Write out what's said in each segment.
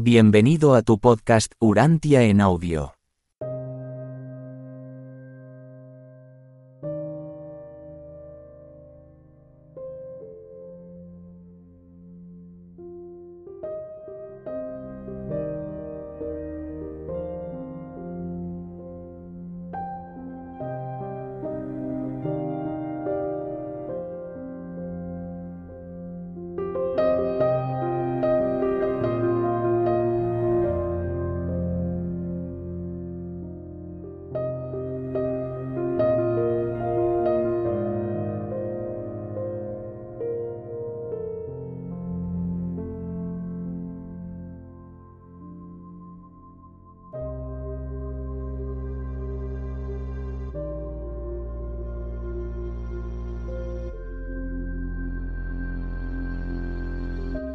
Bienvenido a tu podcast Urantia en audio.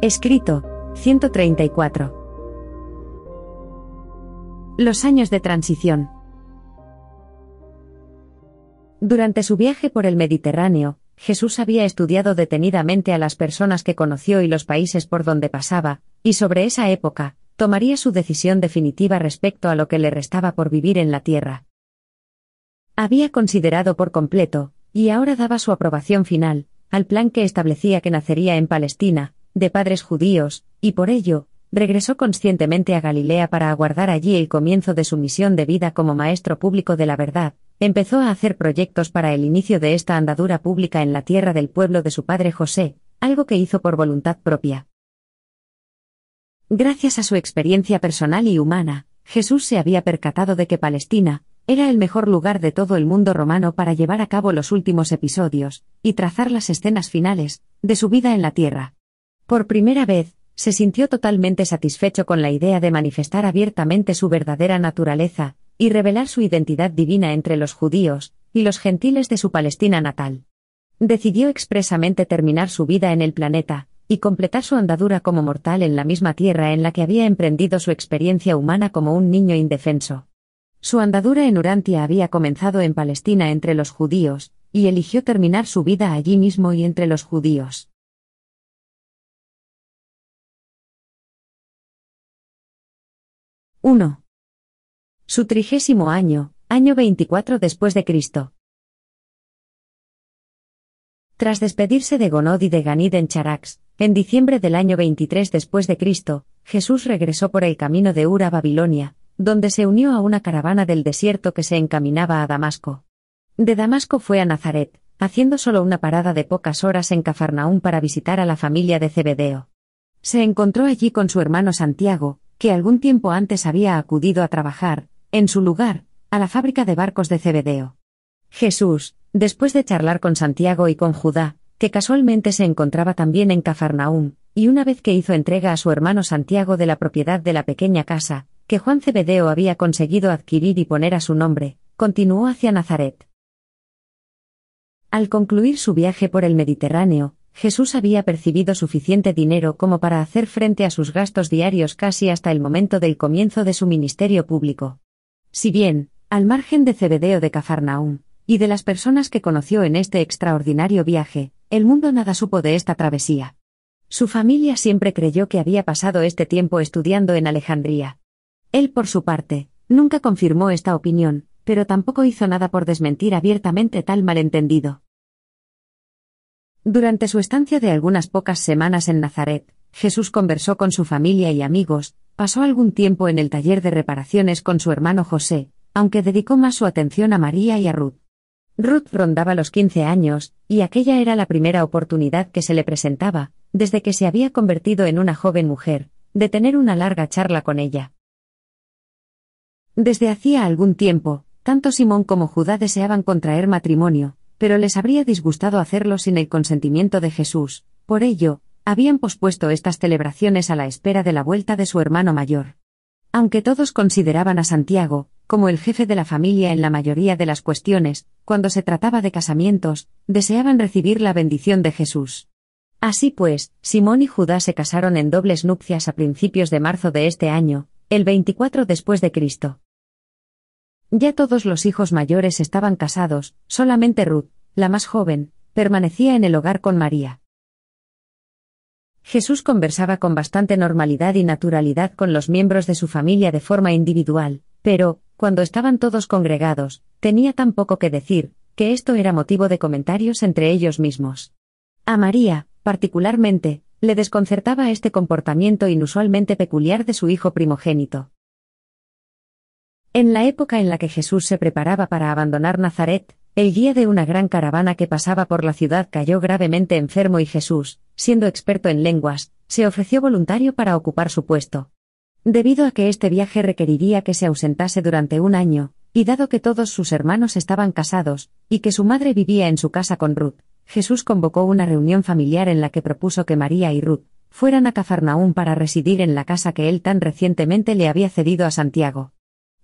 Escrito, 134. Los años de transición. Durante su viaje por el Mediterráneo, Jesús había estudiado detenidamente a las personas que conoció y los países por donde pasaba, y sobre esa época, tomaría su decisión definitiva respecto a lo que le restaba por vivir en la tierra. Había considerado por completo, y ahora daba su aprobación final, al plan que establecía que nacería en Palestina, de padres judíos, y por ello, regresó conscientemente a Galilea para aguardar allí el comienzo de su misión de vida como maestro público de la verdad, empezó a hacer proyectos para el inicio de esta andadura pública en la tierra del pueblo de su padre José, algo que hizo por voluntad propia. Gracias a su experiencia personal y humana, Jesús se había percatado de que Palestina, era el mejor lugar de todo el mundo romano para llevar a cabo los últimos episodios, y trazar las escenas finales, de su vida en la tierra. Por primera vez, se sintió totalmente satisfecho con la idea de manifestar abiertamente su verdadera naturaleza, y revelar su identidad divina entre los judíos y los gentiles de su Palestina natal. Decidió expresamente terminar su vida en el planeta, y completar su andadura como mortal en la misma tierra en la que había emprendido su experiencia humana como un niño indefenso. Su andadura en Urantia había comenzado en Palestina entre los judíos, y eligió terminar su vida allí mismo y entre los judíos. 1. Su trigésimo año, año 24 después de Cristo. Tras despedirse de Gonod y de Ganid en Charax, en diciembre del año 23 después de Cristo, Jesús regresó por el camino de Ur a Babilonia, donde se unió a una caravana del desierto que se encaminaba a Damasco. De Damasco fue a Nazaret, haciendo solo una parada de pocas horas en Cafarnaún para visitar a la familia de Zebedeo. Se encontró allí con su hermano Santiago, que algún tiempo antes había acudido a trabajar, en su lugar, a la fábrica de barcos de Cebedeo. Jesús, después de charlar con Santiago y con Judá, que casualmente se encontraba también en Cafarnaúm, y una vez que hizo entrega a su hermano Santiago de la propiedad de la pequeña casa, que Juan Cebedeo había conseguido adquirir y poner a su nombre, continuó hacia Nazaret. Al concluir su viaje por el Mediterráneo, Jesús había percibido suficiente dinero como para hacer frente a sus gastos diarios casi hasta el momento del comienzo de su ministerio público. Si bien, al margen de Cebedeo de Cafarnaum, y de las personas que conoció en este extraordinario viaje, el mundo nada supo de esta travesía. Su familia siempre creyó que había pasado este tiempo estudiando en Alejandría. Él, por su parte, nunca confirmó esta opinión, pero tampoco hizo nada por desmentir abiertamente tal malentendido. Durante su estancia de algunas pocas semanas en Nazaret, Jesús conversó con su familia y amigos, pasó algún tiempo en el taller de reparaciones con su hermano José, aunque dedicó más su atención a María y a Ruth. Ruth rondaba los 15 años, y aquella era la primera oportunidad que se le presentaba, desde que se había convertido en una joven mujer, de tener una larga charla con ella. Desde hacía algún tiempo, tanto Simón como Judá deseaban contraer matrimonio, pero les habría disgustado hacerlo sin el consentimiento de Jesús, por ello, habían pospuesto estas celebraciones a la espera de la vuelta de su hermano mayor. Aunque todos consideraban a Santiago, como el jefe de la familia en la mayoría de las cuestiones, cuando se trataba de casamientos, deseaban recibir la bendición de Jesús. Así pues, Simón y Judá se casaron en dobles nupcias a principios de marzo de este año, el 24 después de Cristo. Ya todos los hijos mayores estaban casados, solamente Ruth, la más joven, permanecía en el hogar con María. Jesús conversaba con bastante normalidad y naturalidad con los miembros de su familia de forma individual, pero, cuando estaban todos congregados, tenía tan poco que decir, que esto era motivo de comentarios entre ellos mismos. A María, particularmente, le desconcertaba este comportamiento inusualmente peculiar de su hijo primogénito. En la época en la que Jesús se preparaba para abandonar Nazaret, el guía de una gran caravana que pasaba por la ciudad cayó gravemente enfermo y Jesús, siendo experto en lenguas, se ofreció voluntario para ocupar su puesto. Debido a que este viaje requeriría que se ausentase durante un año, y dado que todos sus hermanos estaban casados, y que su madre vivía en su casa con Ruth, Jesús convocó una reunión familiar en la que propuso que María y Ruth fueran a Cafarnaún para residir en la casa que él tan recientemente le había cedido a Santiago.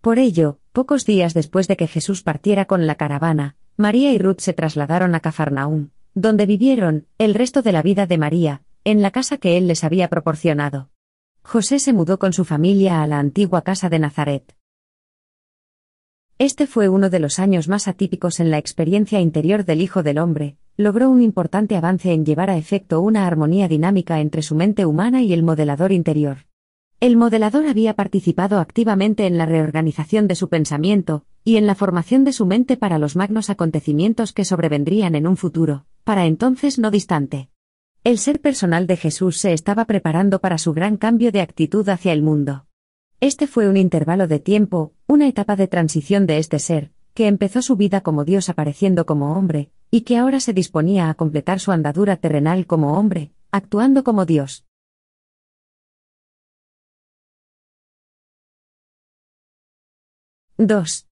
Por ello, pocos días después de que Jesús partiera con la caravana, María y Ruth se trasladaron a Cafarnaúm, donde vivieron, el resto de la vida de María, en la casa que él les había proporcionado. José se mudó con su familia a la antigua casa de Nazaret. Este fue uno de los años más atípicos en la experiencia interior del Hijo del Hombre, logró un importante avance en llevar a efecto una armonía dinámica entre su mente humana y el modelador interior. El modelador había participado activamente en la reorganización de su pensamiento, y en la formación de su mente para los magnos acontecimientos que sobrevendrían en un futuro, para entonces no distante. El ser personal de Jesús se estaba preparando para su gran cambio de actitud hacia el mundo. Este fue un intervalo de tiempo, una etapa de transición de este ser, que empezó su vida como Dios apareciendo como hombre, y que ahora se disponía a completar su andadura terrenal como hombre, actuando como Dios. 2.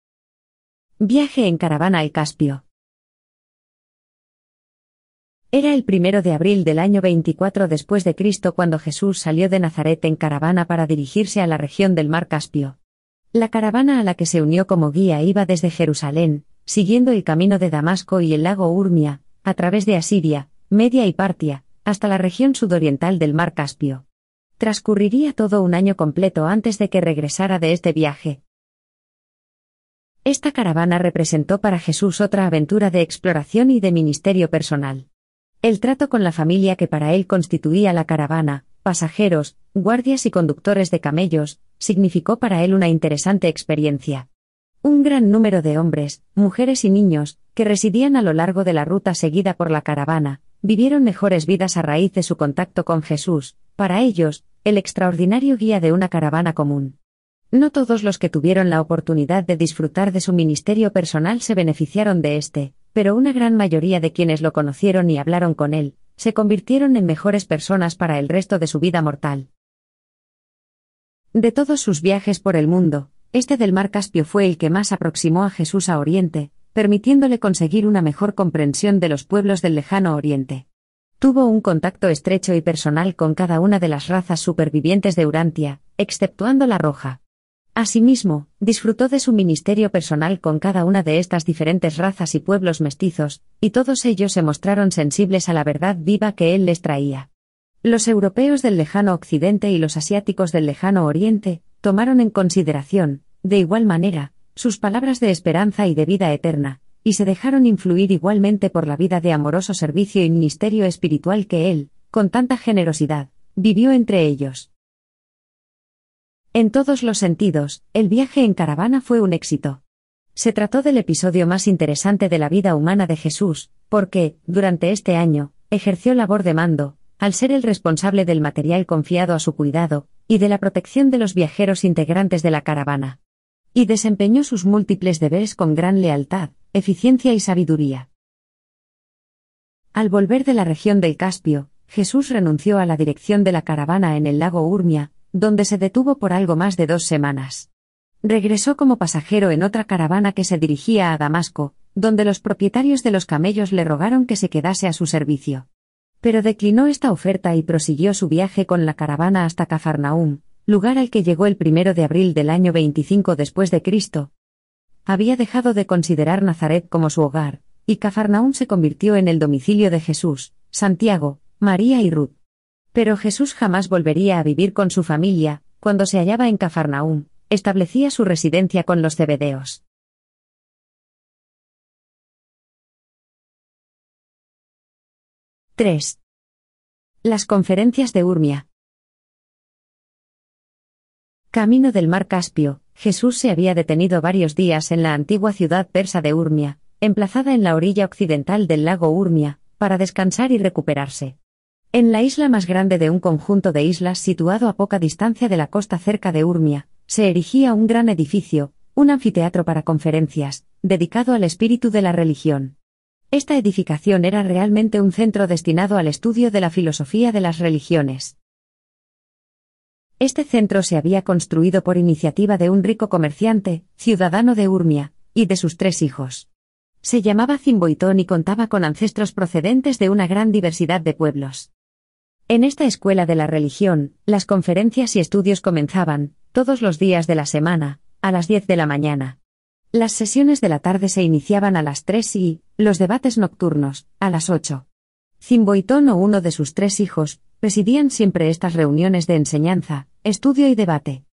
Viaje en caravana al Caspio. Era el primero de abril del año 24 después de Cristo cuando Jesús salió de Nazaret en caravana para dirigirse a la región del mar Caspio. La caravana a la que se unió como guía iba desde Jerusalén, siguiendo el camino de Damasco y el lago Urmia, a través de Asiria, Media y Partia, hasta la región sudoriental del mar Caspio. Transcurriría todo un año completo antes de que regresara de este viaje. Esta caravana representó para Jesús otra aventura de exploración y de ministerio personal. El trato con la familia que para él constituía la caravana, pasajeros, guardias y conductores de camellos, significó para él una interesante experiencia. Un gran número de hombres, mujeres y niños, que residían a lo largo de la ruta seguida por la caravana, vivieron mejores vidas a raíz de su contacto con Jesús, para ellos, el extraordinario guía de una caravana común. No todos los que tuvieron la oportunidad de disfrutar de su ministerio personal se beneficiaron de este, pero una gran mayoría de quienes lo conocieron y hablaron con él, se convirtieron en mejores personas para el resto de su vida mortal. De todos sus viajes por el mundo, este del mar Caspio fue el que más aproximó a Jesús a Oriente, permitiéndole conseguir una mejor comprensión de los pueblos del lejano Oriente. Tuvo un contacto estrecho y personal con cada una de las razas supervivientes de Urantia, exceptuando la roja. Asimismo, disfrutó de su ministerio personal con cada una de estas diferentes razas y pueblos mestizos, y todos ellos se mostraron sensibles a la verdad viva que él les traía. Los europeos del lejano occidente y los asiáticos del lejano oriente, tomaron en consideración, de igual manera, sus palabras de esperanza y de vida eterna, y se dejaron influir igualmente por la vida de amoroso servicio y ministerio espiritual que él, con tanta generosidad, vivió entre ellos. En todos los sentidos, el viaje en caravana fue un éxito. Se trató del episodio más interesante de la vida humana de Jesús, porque, durante este año, ejerció labor de mando, al ser el responsable del material confiado a su cuidado, y de la protección de los viajeros integrantes de la caravana. Y desempeñó sus múltiples deberes con gran lealtad, eficiencia y sabiduría. Al volver de la región del Caspio, Jesús renunció a la dirección de la caravana en el lago Urmia, donde se detuvo por algo más de dos semanas. Regresó como pasajero en otra caravana que se dirigía a Damasco, donde los propietarios de los camellos le rogaron que se quedase a su servicio. Pero declinó esta oferta y prosiguió su viaje con la caravana hasta Cafarnaúm, lugar al que llegó el primero de abril del año 25 después de Cristo. Había dejado de considerar Nazaret como su hogar, y Cafarnaúm se convirtió en el domicilio de Jesús, Santiago, María y Ruth. Pero Jesús jamás volvería a vivir con su familia, cuando se hallaba en Cafarnaúm, establecía su residencia con los cebedeos. —3. Las conferencias de Urmia. Camino del mar Caspio, Jesús se había detenido varios días en la antigua ciudad persa de Urmia, emplazada en la orilla occidental del lago Urmia, para descansar y recuperarse. En la isla más grande de un conjunto de islas situado a poca distancia de la costa cerca de Urmia, se erigía un gran edificio, un anfiteatro para conferencias, dedicado al espíritu de la religión. Esta edificación era realmente un centro destinado al estudio de la filosofía de las religiones. Este centro se había construido por iniciativa de un rico comerciante, ciudadano de Urmia, y de sus tres hijos. Se llamaba Zimboitón y contaba con ancestros procedentes de una gran diversidad de pueblos. En esta escuela de la religión, las conferencias y estudios comenzaban, todos los días de la semana, a las 10 de la mañana. Las sesiones de la tarde se iniciaban a las 3 y, los debates nocturnos, a las 8. Zimboitón o uno de sus tres hijos, presidían siempre estas reuniones de enseñanza, estudio y debate.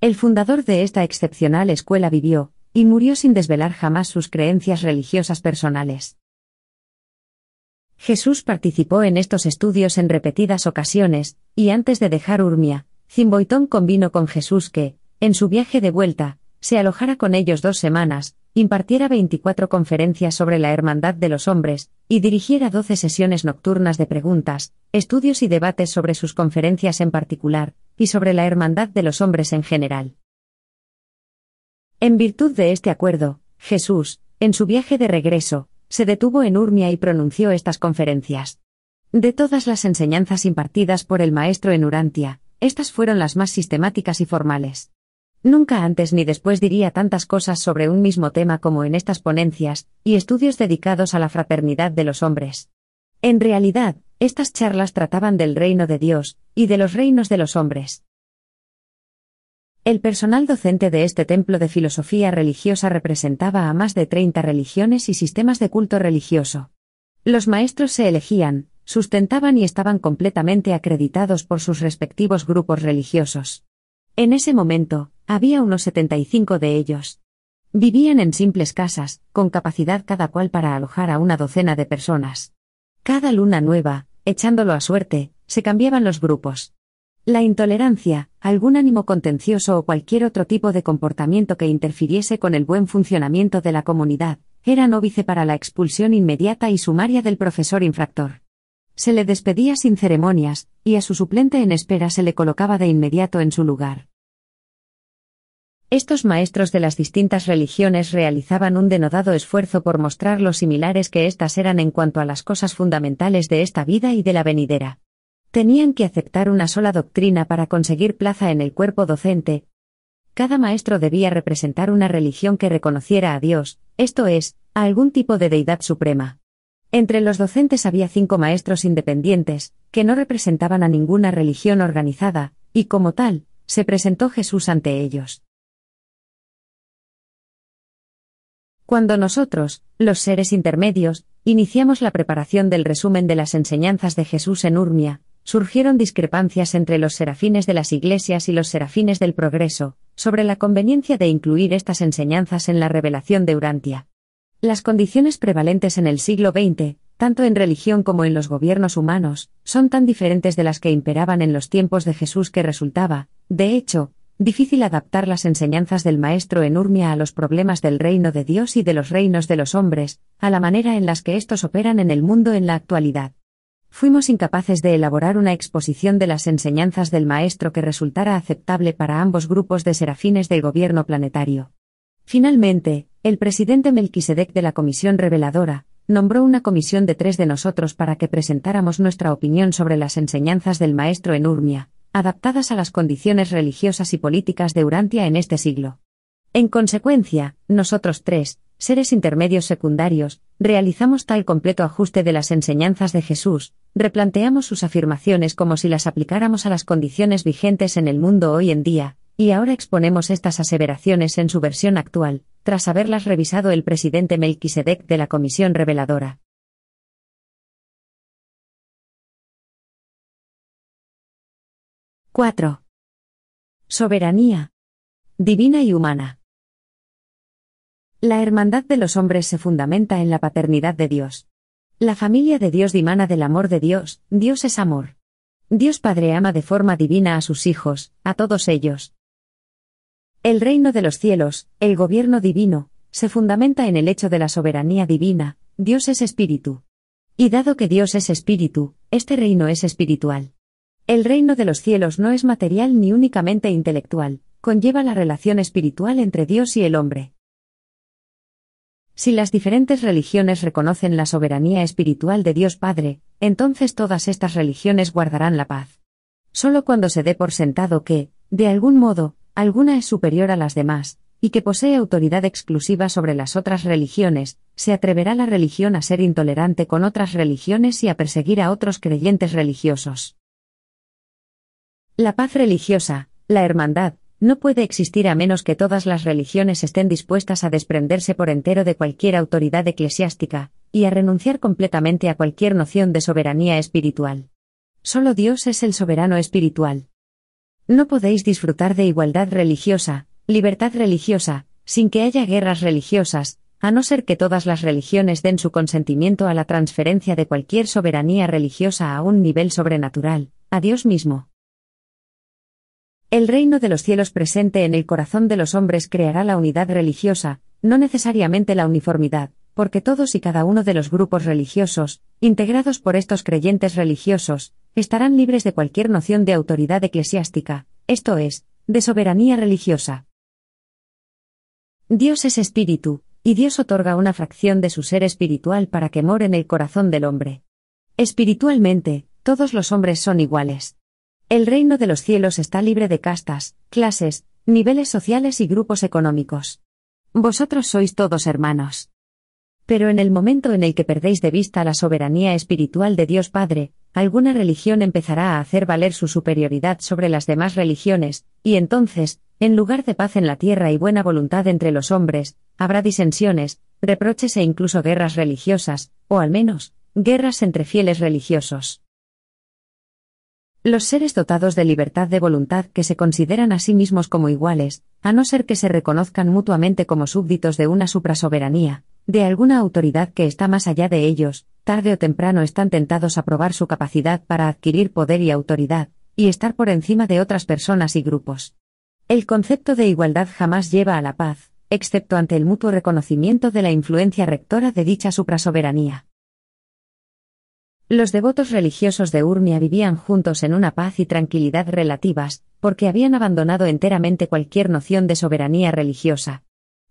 El fundador de esta excepcional escuela vivió, y murió sin desvelar jamás sus creencias religiosas personales. Jesús participó en estos estudios en repetidas ocasiones, y antes de dejar Urmia, Zimboitón convino con Jesús que, en su viaje de vuelta, se alojara con ellos dos semanas, impartiera 24 conferencias sobre la hermandad de los hombres, y dirigiera 12 sesiones nocturnas de preguntas, estudios y debates sobre sus conferencias en particular, y sobre la hermandad de los hombres en general. En virtud de este acuerdo, Jesús, en su viaje de regreso, se detuvo en Urmia y pronunció estas conferencias. De todas las enseñanzas impartidas por el maestro en Urantia, estas fueron las más sistemáticas y formales. Nunca antes ni después diría tantas cosas sobre un mismo tema como en estas ponencias, y estudios dedicados a la fraternidad de los hombres. En realidad, estas charlas trataban del reino de Dios, y de los reinos de los hombres. El personal docente de este templo de filosofía religiosa representaba a más de 30 religiones y sistemas de culto religioso. Los maestros se elegían, sustentaban y estaban completamente acreditados por sus respectivos grupos religiosos. En ese momento, había unos 75 de ellos. Vivían en simples casas, con capacidad cada cual para alojar a una docena de personas. Cada luna nueva, echándolo a suerte, se cambiaban los grupos. La intolerancia, algún ánimo contencioso o cualquier otro tipo de comportamiento que interfiriese con el buen funcionamiento de la comunidad, era nóvice para la expulsión inmediata y sumaria del profesor infractor. Se le despedía sin ceremonias, y a su suplente en espera se le colocaba de inmediato en su lugar. Estos maestros de las distintas religiones realizaban un denodado esfuerzo por mostrar lo similares que éstas eran en cuanto a las cosas fundamentales de esta vida y de la venidera. Tenían que aceptar una sola doctrina para conseguir plaza en el cuerpo docente. Cada maestro debía representar una religión que reconociera a Dios, esto es, a algún tipo de deidad suprema. Entre los docentes había cinco maestros independientes, que no representaban a ninguna religión organizada, y como tal, se presentó Jesús ante ellos. Cuando nosotros, los seres intermedios, iniciamos la preparación del resumen de las enseñanzas de Jesús en Urmia, surgieron discrepancias entre los serafines de las iglesias y los serafines del progreso, sobre la conveniencia de incluir estas enseñanzas en la revelación de Urantia. Las condiciones prevalentes en el siglo XX, tanto en religión como en los gobiernos humanos, son tan diferentes de las que imperaban en los tiempos de Jesús que resultaba, de hecho, difícil adaptar las enseñanzas del Maestro en Urmia a los problemas del reino de Dios y de los reinos de los hombres, a la manera en las que estos operan en el mundo en la actualidad fuimos incapaces de elaborar una exposición de las enseñanzas del Maestro que resultara aceptable para ambos grupos de serafines del gobierno planetario. Finalmente, el presidente Melquisedec de la Comisión Reveladora, nombró una comisión de tres de nosotros para que presentáramos nuestra opinión sobre las enseñanzas del Maestro en Urmia, adaptadas a las condiciones religiosas y políticas de Urantia en este siglo. En consecuencia, nosotros tres, seres intermedios secundarios, realizamos tal completo ajuste de las enseñanzas de Jesús, replanteamos sus afirmaciones como si las aplicáramos a las condiciones vigentes en el mundo hoy en día, y ahora exponemos estas aseveraciones en su versión actual, tras haberlas revisado el presidente Melquisedec de la Comisión Reveladora. ¡4! Soberanía. Divina y humana. La hermandad de los hombres se fundamenta en la paternidad de Dios. La familia de Dios dimana del amor de Dios, Dios es amor. Dios Padre ama de forma divina a sus hijos, a todos ellos. El reino de los cielos, el gobierno divino, se fundamenta en el hecho de la soberanía divina, Dios es espíritu. Y dado que Dios es espíritu, este reino es espiritual. El reino de los cielos no es material ni únicamente intelectual, conlleva la relación espiritual entre Dios y el hombre. Si las diferentes religiones reconocen la soberanía espiritual de Dios Padre, entonces todas estas religiones guardarán la paz. Solo cuando se dé por sentado que, de algún modo, alguna es superior a las demás, y que posee autoridad exclusiva sobre las otras religiones, se atreverá la religión a ser intolerante con otras religiones y a perseguir a otros creyentes religiosos. La paz religiosa, la hermandad, no puede existir a menos que todas las religiones estén dispuestas a desprenderse por entero de cualquier autoridad eclesiástica, y a renunciar completamente a cualquier noción de soberanía espiritual. Solo Dios es el soberano espiritual. No podéis disfrutar de igualdad religiosa, libertad religiosa, sin que haya guerras religiosas, a no ser que todas las religiones den su consentimiento a la transferencia de cualquier soberanía religiosa a un nivel sobrenatural, a Dios mismo. El reino de los cielos presente en el corazón de los hombres creará la unidad religiosa, no necesariamente la uniformidad, porque todos y cada uno de los grupos religiosos, integrados por estos creyentes religiosos, estarán libres de cualquier noción de autoridad eclesiástica, esto es, de soberanía religiosa. Dios es espíritu, y Dios otorga una fracción de su ser espiritual para que more en el corazón del hombre. Espiritualmente, todos los hombres son iguales. El reino de los cielos está libre de castas, clases, niveles sociales y grupos económicos. Vosotros sois todos hermanos. Pero en el momento en el que perdéis de vista la soberanía espiritual de Dios Padre, alguna religión empezará a hacer valer su superioridad sobre las demás religiones, y entonces, en lugar de paz en la tierra y buena voluntad entre los hombres, habrá disensiones, reproches e incluso guerras religiosas, o al menos, guerras entre fieles religiosos. Los seres dotados de libertad de voluntad que se consideran a sí mismos como iguales, a no ser que se reconozcan mutuamente como súbditos de una suprasoberanía, de alguna autoridad que está más allá de ellos, tarde o temprano están tentados a probar su capacidad para adquirir poder y autoridad, y estar por encima de otras personas y grupos. El concepto de igualdad jamás lleva a la paz, excepto ante el mutuo reconocimiento de la influencia rectora de dicha suprasoberanía. Los devotos religiosos de Urmia vivían juntos en una paz y tranquilidad relativas, porque habían abandonado enteramente cualquier noción de soberanía religiosa.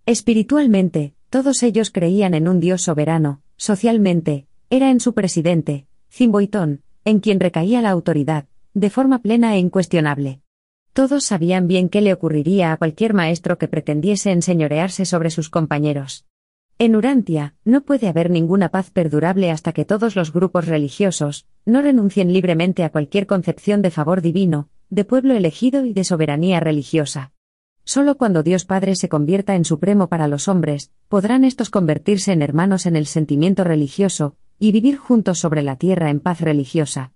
Espiritualmente, todos ellos creían en un Dios soberano, socialmente, era en su presidente, Zimboitón, en quien recaía la autoridad, de forma plena e incuestionable. Todos sabían bien qué le ocurriría a cualquier maestro que pretendiese enseñorearse sobre sus compañeros. En Urantia, no puede haber ninguna paz perdurable hasta que todos los grupos religiosos no renuncien libremente a cualquier concepción de favor divino, de pueblo elegido y de soberanía religiosa. Solo cuando Dios Padre se convierta en supremo para los hombres, podrán estos convertirse en hermanos en el sentimiento religioso, y vivir juntos sobre la tierra en paz religiosa.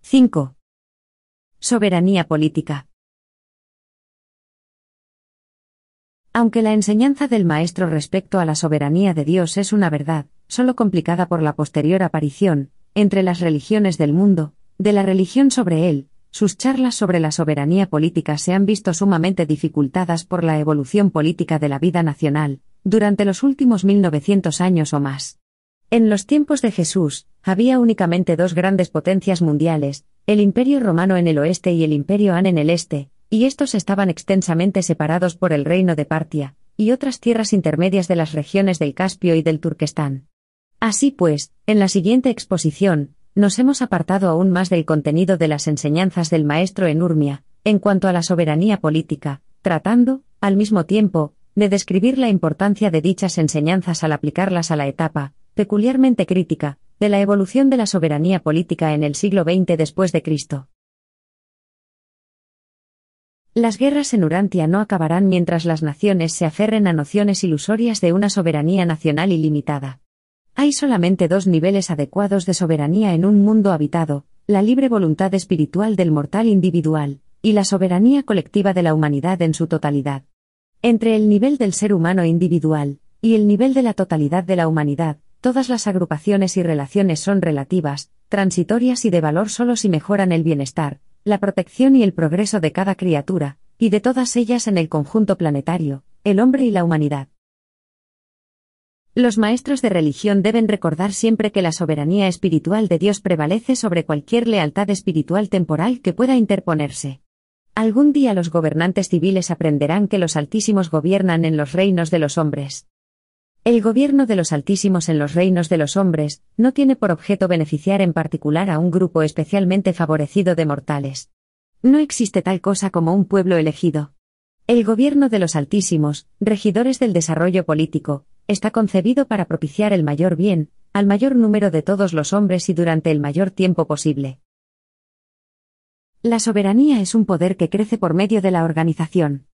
¡5! Soberanía política. Aunque la enseñanza del Maestro respecto a la soberanía de Dios es una verdad, solo complicada por la posterior aparición, entre las religiones del mundo, de la religión sobre él, sus charlas sobre la soberanía política se han visto sumamente dificultadas por la evolución política de la vida nacional, durante los últimos 1900 años o más. En los tiempos de Jesús, había únicamente dos grandes potencias mundiales, el Imperio Romano en el oeste y el Imperio Han en el este, y estos estaban extensamente separados por el reino de Partia, y otras tierras intermedias de las regiones del Caspio y del Turquestán. Así pues, en la siguiente exposición, nos hemos apartado aún más del contenido de las enseñanzas del maestro en Urmia, en cuanto a la soberanía política, tratando, al mismo tiempo, de describir la importancia de dichas enseñanzas al aplicarlas a la etapa, peculiarmente crítica, de la evolución de la soberanía política en el siglo XX después de Cristo. Las guerras en Urantia no acabarán mientras las naciones se aferren a nociones ilusorias de una soberanía nacional ilimitada. Hay solamente dos niveles adecuados de soberanía en un mundo habitado, la libre voluntad espiritual del mortal individual, y la soberanía colectiva de la humanidad en su totalidad. Entre el nivel del ser humano individual, y el nivel de la totalidad de la humanidad, Todas las agrupaciones y relaciones son relativas, transitorias y de valor solo si mejoran el bienestar, la protección y el progreso de cada criatura, y de todas ellas en el conjunto planetario, el hombre y la humanidad. Los maestros de religión deben recordar siempre que la soberanía espiritual de Dios prevalece sobre cualquier lealtad espiritual temporal que pueda interponerse. Algún día los gobernantes civiles aprenderán que los altísimos gobiernan en los reinos de los hombres. El gobierno de los altísimos en los reinos de los hombres no tiene por objeto beneficiar en particular a un grupo especialmente favorecido de mortales. No existe tal cosa como un pueblo elegido. El gobierno de los altísimos, regidores del desarrollo político, está concebido para propiciar el mayor bien, al mayor número de todos los hombres y durante el mayor tiempo posible. La soberanía es un poder que crece por medio de la organización.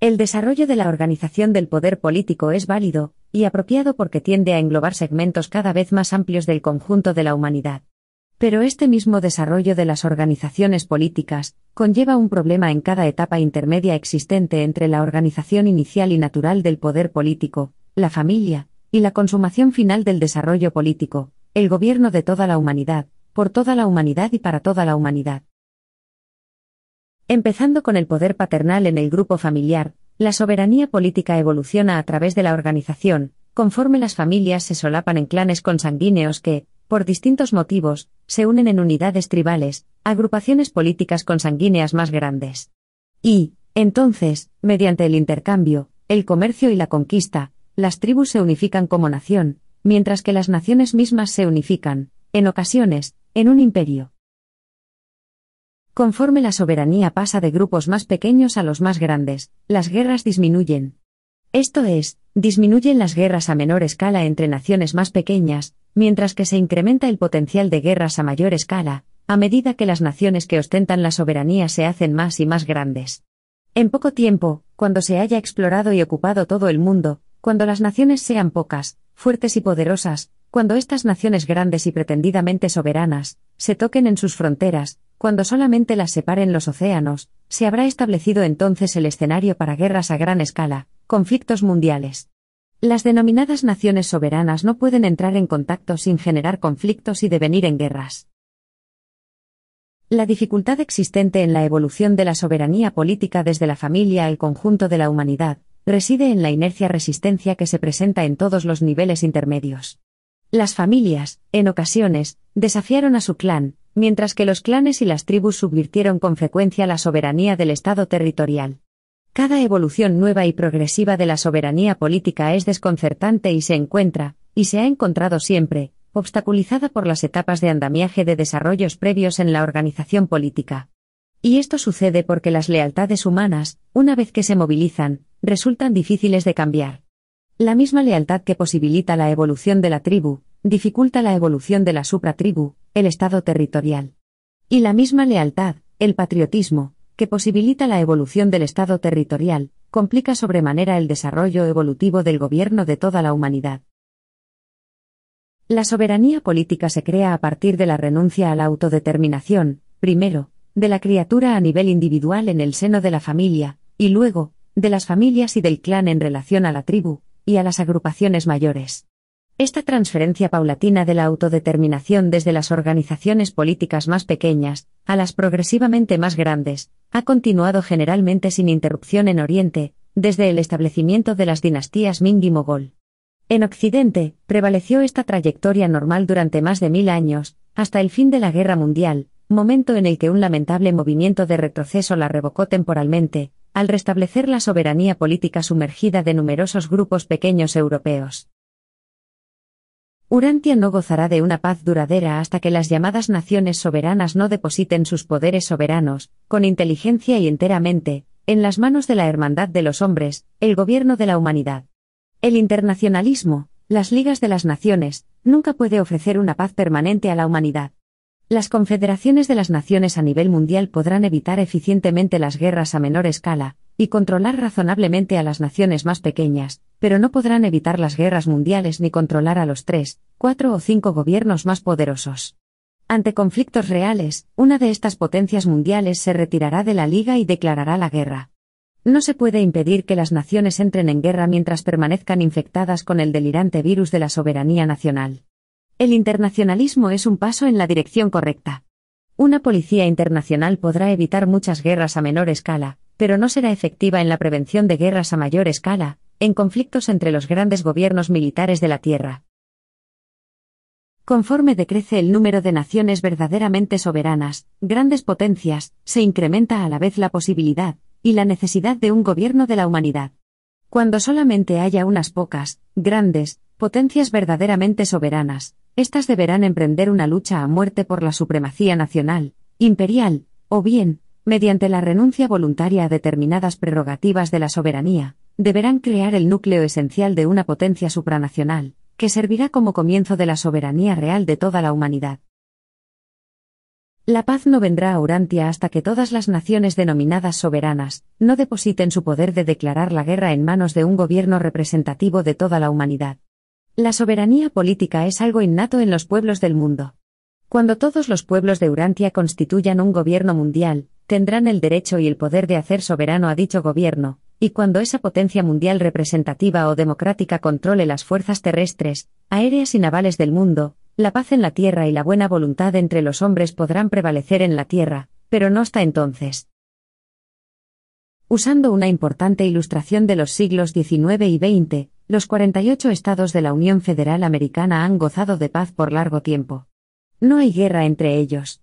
El desarrollo de la organización del poder político es válido, y apropiado porque tiende a englobar segmentos cada vez más amplios del conjunto de la humanidad. Pero este mismo desarrollo de las organizaciones políticas conlleva un problema en cada etapa intermedia existente entre la organización inicial y natural del poder político, la familia, y la consumación final del desarrollo político, el gobierno de toda la humanidad, por toda la humanidad y para toda la humanidad. Empezando con el poder paternal en el grupo familiar, la soberanía política evoluciona a través de la organización, conforme las familias se solapan en clanes consanguíneos que, por distintos motivos, se unen en unidades tribales, agrupaciones políticas consanguíneas más grandes. Y, entonces, mediante el intercambio, el comercio y la conquista, las tribus se unifican como nación, mientras que las naciones mismas se unifican, en ocasiones, en un imperio. Conforme la soberanía pasa de grupos más pequeños a los más grandes, las guerras disminuyen. Esto es, disminuyen las guerras a menor escala entre naciones más pequeñas, mientras que se incrementa el potencial de guerras a mayor escala, a medida que las naciones que ostentan la soberanía se hacen más y más grandes. En poco tiempo, cuando se haya explorado y ocupado todo el mundo, cuando las naciones sean pocas, fuertes y poderosas, cuando estas naciones grandes y pretendidamente soberanas, se toquen en sus fronteras, cuando solamente las separen los océanos, se habrá establecido entonces el escenario para guerras a gran escala, conflictos mundiales. Las denominadas naciones soberanas no pueden entrar en contacto sin generar conflictos y devenir en guerras. La dificultad existente en la evolución de la soberanía política desde la familia al conjunto de la humanidad, reside en la inercia-resistencia que se presenta en todos los niveles intermedios. Las familias, en ocasiones, desafiaron a su clan, mientras que los clanes y las tribus subvirtieron con frecuencia la soberanía del Estado territorial. Cada evolución nueva y progresiva de la soberanía política es desconcertante y se encuentra, y se ha encontrado siempre, obstaculizada por las etapas de andamiaje de desarrollos previos en la organización política. Y esto sucede porque las lealtades humanas, una vez que se movilizan, resultan difíciles de cambiar. La misma lealtad que posibilita la evolución de la tribu, dificulta la evolución de la supratribu, el Estado territorial. Y la misma lealtad, el patriotismo, que posibilita la evolución del Estado territorial, complica sobremanera el desarrollo evolutivo del gobierno de toda la humanidad. La soberanía política se crea a partir de la renuncia a la autodeterminación, primero, de la criatura a nivel individual en el seno de la familia, y luego, de las familias y del clan en relación a la tribu, y a las agrupaciones mayores. Esta transferencia paulatina de la autodeterminación desde las organizaciones políticas más pequeñas, a las progresivamente más grandes, ha continuado generalmente sin interrupción en Oriente, desde el establecimiento de las dinastías Ming y Mogol. En Occidente, prevaleció esta trayectoria normal durante más de mil años, hasta el fin de la Guerra Mundial, momento en el que un lamentable movimiento de retroceso la revocó temporalmente, al restablecer la soberanía política sumergida de numerosos grupos pequeños europeos. Urantia no gozará de una paz duradera hasta que las llamadas naciones soberanas no depositen sus poderes soberanos, con inteligencia y enteramente, en las manos de la hermandad de los hombres, el gobierno de la humanidad. El internacionalismo, las ligas de las naciones, nunca puede ofrecer una paz permanente a la humanidad. Las confederaciones de las naciones a nivel mundial podrán evitar eficientemente las guerras a menor escala, y controlar razonablemente a las naciones más pequeñas, pero no podrán evitar las guerras mundiales ni controlar a los tres, cuatro o cinco gobiernos más poderosos. Ante conflictos reales, una de estas potencias mundiales se retirará de la Liga y declarará la guerra. No se puede impedir que las naciones entren en guerra mientras permanezcan infectadas con el delirante virus de la soberanía nacional. El internacionalismo es un paso en la dirección correcta. Una policía internacional podrá evitar muchas guerras a menor escala, pero no será efectiva en la prevención de guerras a mayor escala, en conflictos entre los grandes gobiernos militares de la Tierra. Conforme decrece el número de naciones verdaderamente soberanas, grandes potencias, se incrementa a la vez la posibilidad, y la necesidad de un gobierno de la humanidad. Cuando solamente haya unas pocas, grandes, potencias verdaderamente soberanas, éstas deberán emprender una lucha a muerte por la supremacía nacional, imperial, o bien, mediante la renuncia voluntaria a determinadas prerrogativas de la soberanía, deberán crear el núcleo esencial de una potencia supranacional, que servirá como comienzo de la soberanía real de toda la humanidad. La paz no vendrá a Urantia hasta que todas las naciones denominadas soberanas no depositen su poder de declarar la guerra en manos de un gobierno representativo de toda la humanidad. La soberanía política es algo innato en los pueblos del mundo. Cuando todos los pueblos de Urantia constituyan un gobierno mundial, tendrán el derecho y el poder de hacer soberano a dicho gobierno, y cuando esa potencia mundial representativa o democrática controle las fuerzas terrestres, aéreas y navales del mundo, la paz en la tierra y la buena voluntad entre los hombres podrán prevalecer en la tierra, pero no hasta entonces. Usando una importante ilustración de los siglos XIX y XX, los 48 estados de la Unión Federal Americana han gozado de paz por largo tiempo. No hay guerra entre ellos.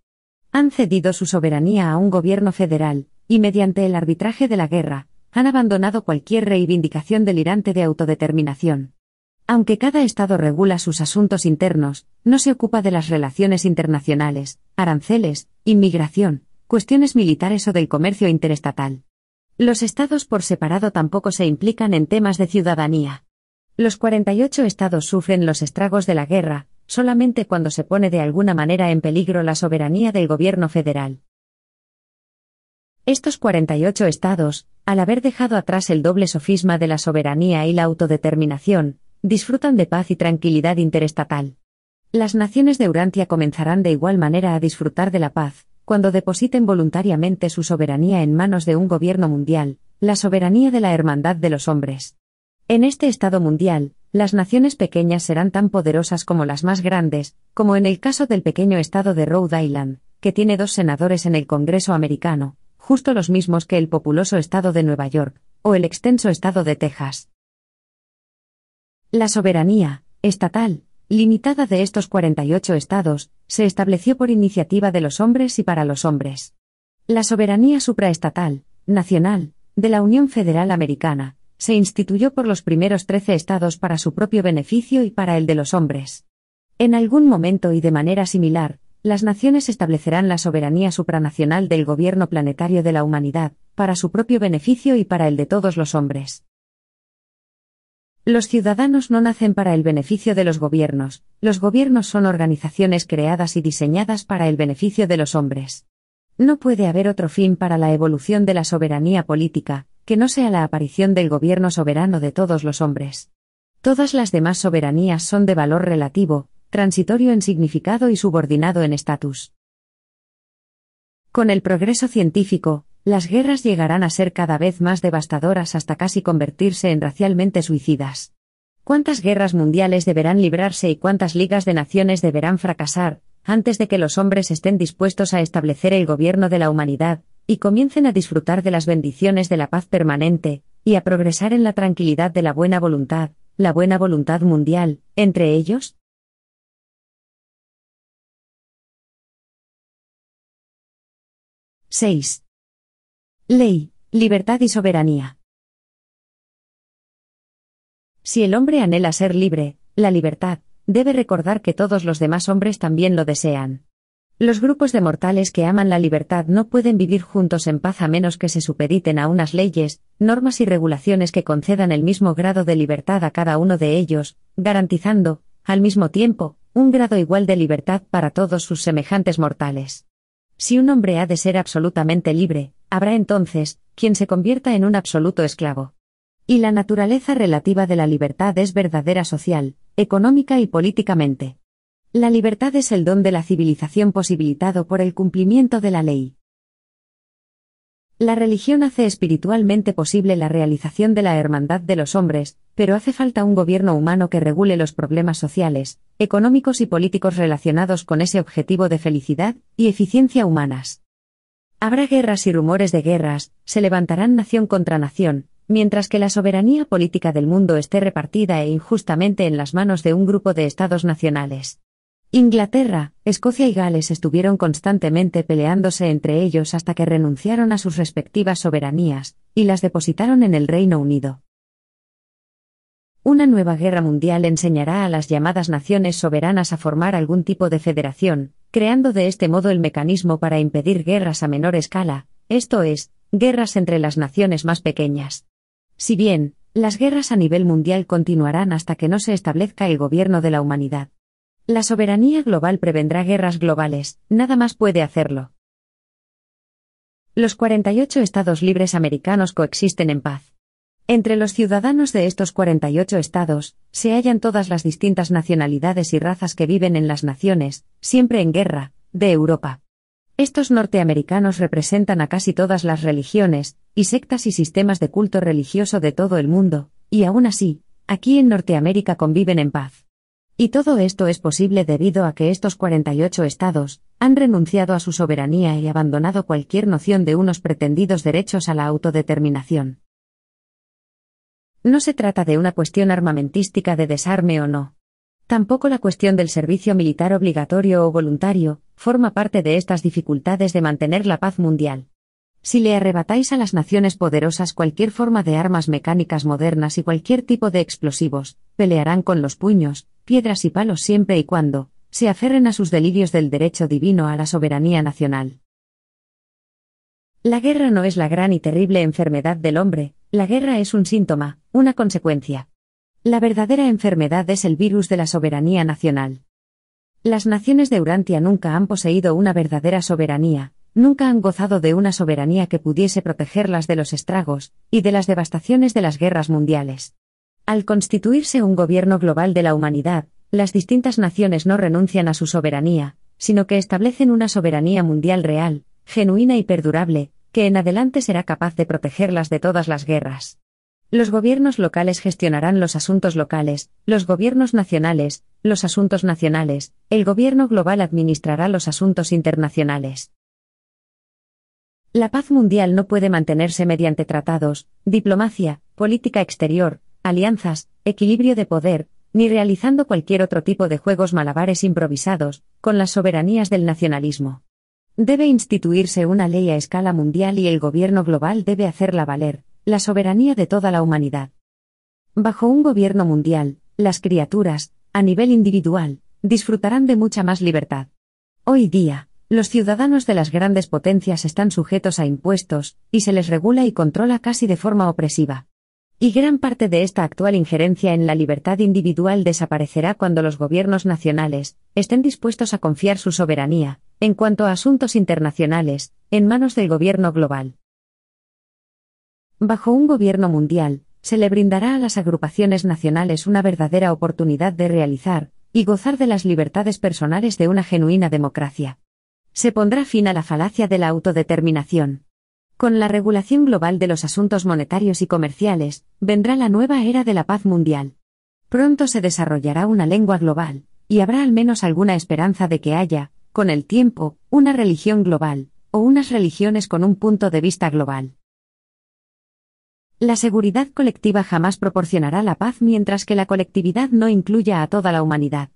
Han cedido su soberanía a un gobierno federal, y mediante el arbitraje de la guerra, han abandonado cualquier reivindicación delirante de autodeterminación. Aunque cada Estado regula sus asuntos internos, no se ocupa de las relaciones internacionales, aranceles, inmigración, cuestiones militares o del comercio interestatal. Los Estados por separado tampoco se implican en temas de ciudadanía. Los 48 Estados sufren los estragos de la guerra, solamente cuando se pone de alguna manera en peligro la soberanía del gobierno federal. Estos 48 Estados, al haber dejado atrás el doble sofisma de la soberanía y la autodeterminación, disfrutan de paz y tranquilidad interestatal. Las naciones de Urantia comenzarán de igual manera a disfrutar de la paz, cuando depositen voluntariamente su soberanía en manos de un gobierno mundial, la soberanía de la hermandad de los hombres. En este Estado mundial, las naciones pequeñas serán tan poderosas como las más grandes, como en el caso del pequeño Estado de Rhode Island, que tiene dos senadores en el Congreso americano, justo los mismos que el populoso Estado de Nueva York, o el extenso Estado de Texas. La soberanía, estatal, limitada de estos 48 estados, se estableció por iniciativa de los hombres y para los hombres. La soberanía supraestatal, nacional, de la Unión Federal Americana, se instituyó por los primeros 13 estados para su propio beneficio y para el de los hombres. En algún momento y de manera similar, las naciones establecerán la soberanía supranacional del gobierno planetario de la humanidad, para su propio beneficio y para el de todos los hombres. Los ciudadanos no nacen para el beneficio de los gobiernos, los gobiernos son organizaciones creadas y diseñadas para el beneficio de los hombres. No puede haber otro fin para la evolución de la soberanía política, que no sea la aparición del gobierno soberano de todos los hombres. Todas las demás soberanías son de valor relativo, transitorio en significado y subordinado en estatus. Con el progreso científico, las guerras llegarán a ser cada vez más devastadoras hasta casi convertirse en racialmente suicidas. ¿Cuántas guerras mundiales deberán librarse y cuántas ligas de naciones deberán fracasar, antes de que los hombres estén dispuestos a establecer el gobierno de la humanidad, y comiencen a disfrutar de las bendiciones de la paz permanente, y a progresar en la tranquilidad de la buena voluntad, la buena voluntad mundial, entre ellos? ¡6! Ley, libertad y soberanía. Si el hombre anhela ser libre, la libertad, debe recordar que todos los demás hombres también lo desean. Los grupos de mortales que aman la libertad no pueden vivir juntos en paz a menos que se supediten a unas leyes, normas y regulaciones que concedan el mismo grado de libertad a cada uno de ellos, garantizando, al mismo tiempo, un grado igual de libertad para todos sus semejantes mortales. Si un hombre ha de ser absolutamente libre, habrá entonces, quien se convierta en un absoluto esclavo. Y la naturaleza relativa de la libertad es verdadera social, económica y políticamente. La libertad es el don de la civilización posibilitado por el cumplimiento de la ley. La religión hace espiritualmente posible la realización de la hermandad de los hombres, pero hace falta un gobierno humano que regule los problemas sociales, económicos y políticos relacionados con ese objetivo de felicidad y eficiencia humanas. Habrá guerras y rumores de guerras, se levantarán nación contra nación, mientras que la soberanía política del mundo esté repartida e injustamente en las manos de un grupo de estados nacionales. Inglaterra, Escocia y Gales estuvieron constantemente peleándose entre ellos hasta que renunciaron a sus respectivas soberanías, y las depositaron en el Reino Unido. Una nueva guerra mundial enseñará a las llamadas naciones soberanas a formar algún tipo de federación, creando de este modo el mecanismo para impedir guerras a menor escala, esto es, guerras entre las naciones más pequeñas. Si bien, las guerras a nivel mundial continuarán hasta que no se establezca el gobierno de la humanidad. La soberanía global prevendrá guerras globales, nada más puede hacerlo. Los 48 Estados libres americanos coexisten en paz. Entre los ciudadanos de estos 48 estados, se hallan todas las distintas nacionalidades y razas que viven en las naciones, siempre en guerra, de Europa. Estos norteamericanos representan a casi todas las religiones, y sectas y sistemas de culto religioso de todo el mundo, y aún así, aquí en Norteamérica conviven en paz. Y todo esto es posible debido a que estos 48 estados han renunciado a su soberanía y abandonado cualquier noción de unos pretendidos derechos a la autodeterminación. No se trata de una cuestión armamentística de desarme o no. Tampoco la cuestión del servicio militar obligatorio o voluntario forma parte de estas dificultades de mantener la paz mundial. Si le arrebatáis a las naciones poderosas cualquier forma de armas mecánicas modernas y cualquier tipo de explosivos, pelearán con los puños, piedras y palos siempre y cuando se aferren a sus delirios del derecho divino a la soberanía nacional. La guerra no es la gran y terrible enfermedad del hombre, la guerra es un síntoma, una consecuencia. La verdadera enfermedad es el virus de la soberanía nacional. Las naciones de Urantia nunca han poseído una verdadera soberanía, nunca han gozado de una soberanía que pudiese protegerlas de los estragos y de las devastaciones de las guerras mundiales. Al constituirse un gobierno global de la humanidad, las distintas naciones no renuncian a su soberanía, sino que establecen una soberanía mundial real, genuina y perdurable, que en adelante será capaz de protegerlas de todas las guerras. Los gobiernos locales gestionarán los asuntos locales, los gobiernos nacionales, los asuntos nacionales, el gobierno global administrará los asuntos internacionales. La paz mundial no puede mantenerse mediante tratados, diplomacia, política exterior, alianzas, equilibrio de poder, ni realizando cualquier otro tipo de juegos malabares improvisados, con las soberanías del nacionalismo. Debe instituirse una ley a escala mundial y el gobierno global debe hacerla valer, la soberanía de toda la humanidad. Bajo un gobierno mundial, las criaturas, a nivel individual, disfrutarán de mucha más libertad. Hoy día, los ciudadanos de las grandes potencias están sujetos a impuestos, y se les regula y controla casi de forma opresiva. Y gran parte de esta actual injerencia en la libertad individual desaparecerá cuando los gobiernos nacionales estén dispuestos a confiar su soberanía, en cuanto a asuntos internacionales, en manos del gobierno global. Bajo un gobierno mundial, se le brindará a las agrupaciones nacionales una verdadera oportunidad de realizar y gozar de las libertades personales de una genuina democracia. Se pondrá fin a la falacia de la autodeterminación. Con la regulación global de los asuntos monetarios y comerciales, vendrá la nueva era de la paz mundial. Pronto se desarrollará una lengua global, y habrá al menos alguna esperanza de que haya, con el tiempo, una religión global, o unas religiones con un punto de vista global. La seguridad colectiva jamás proporcionará la paz mientras que la colectividad no incluya a toda la humanidad.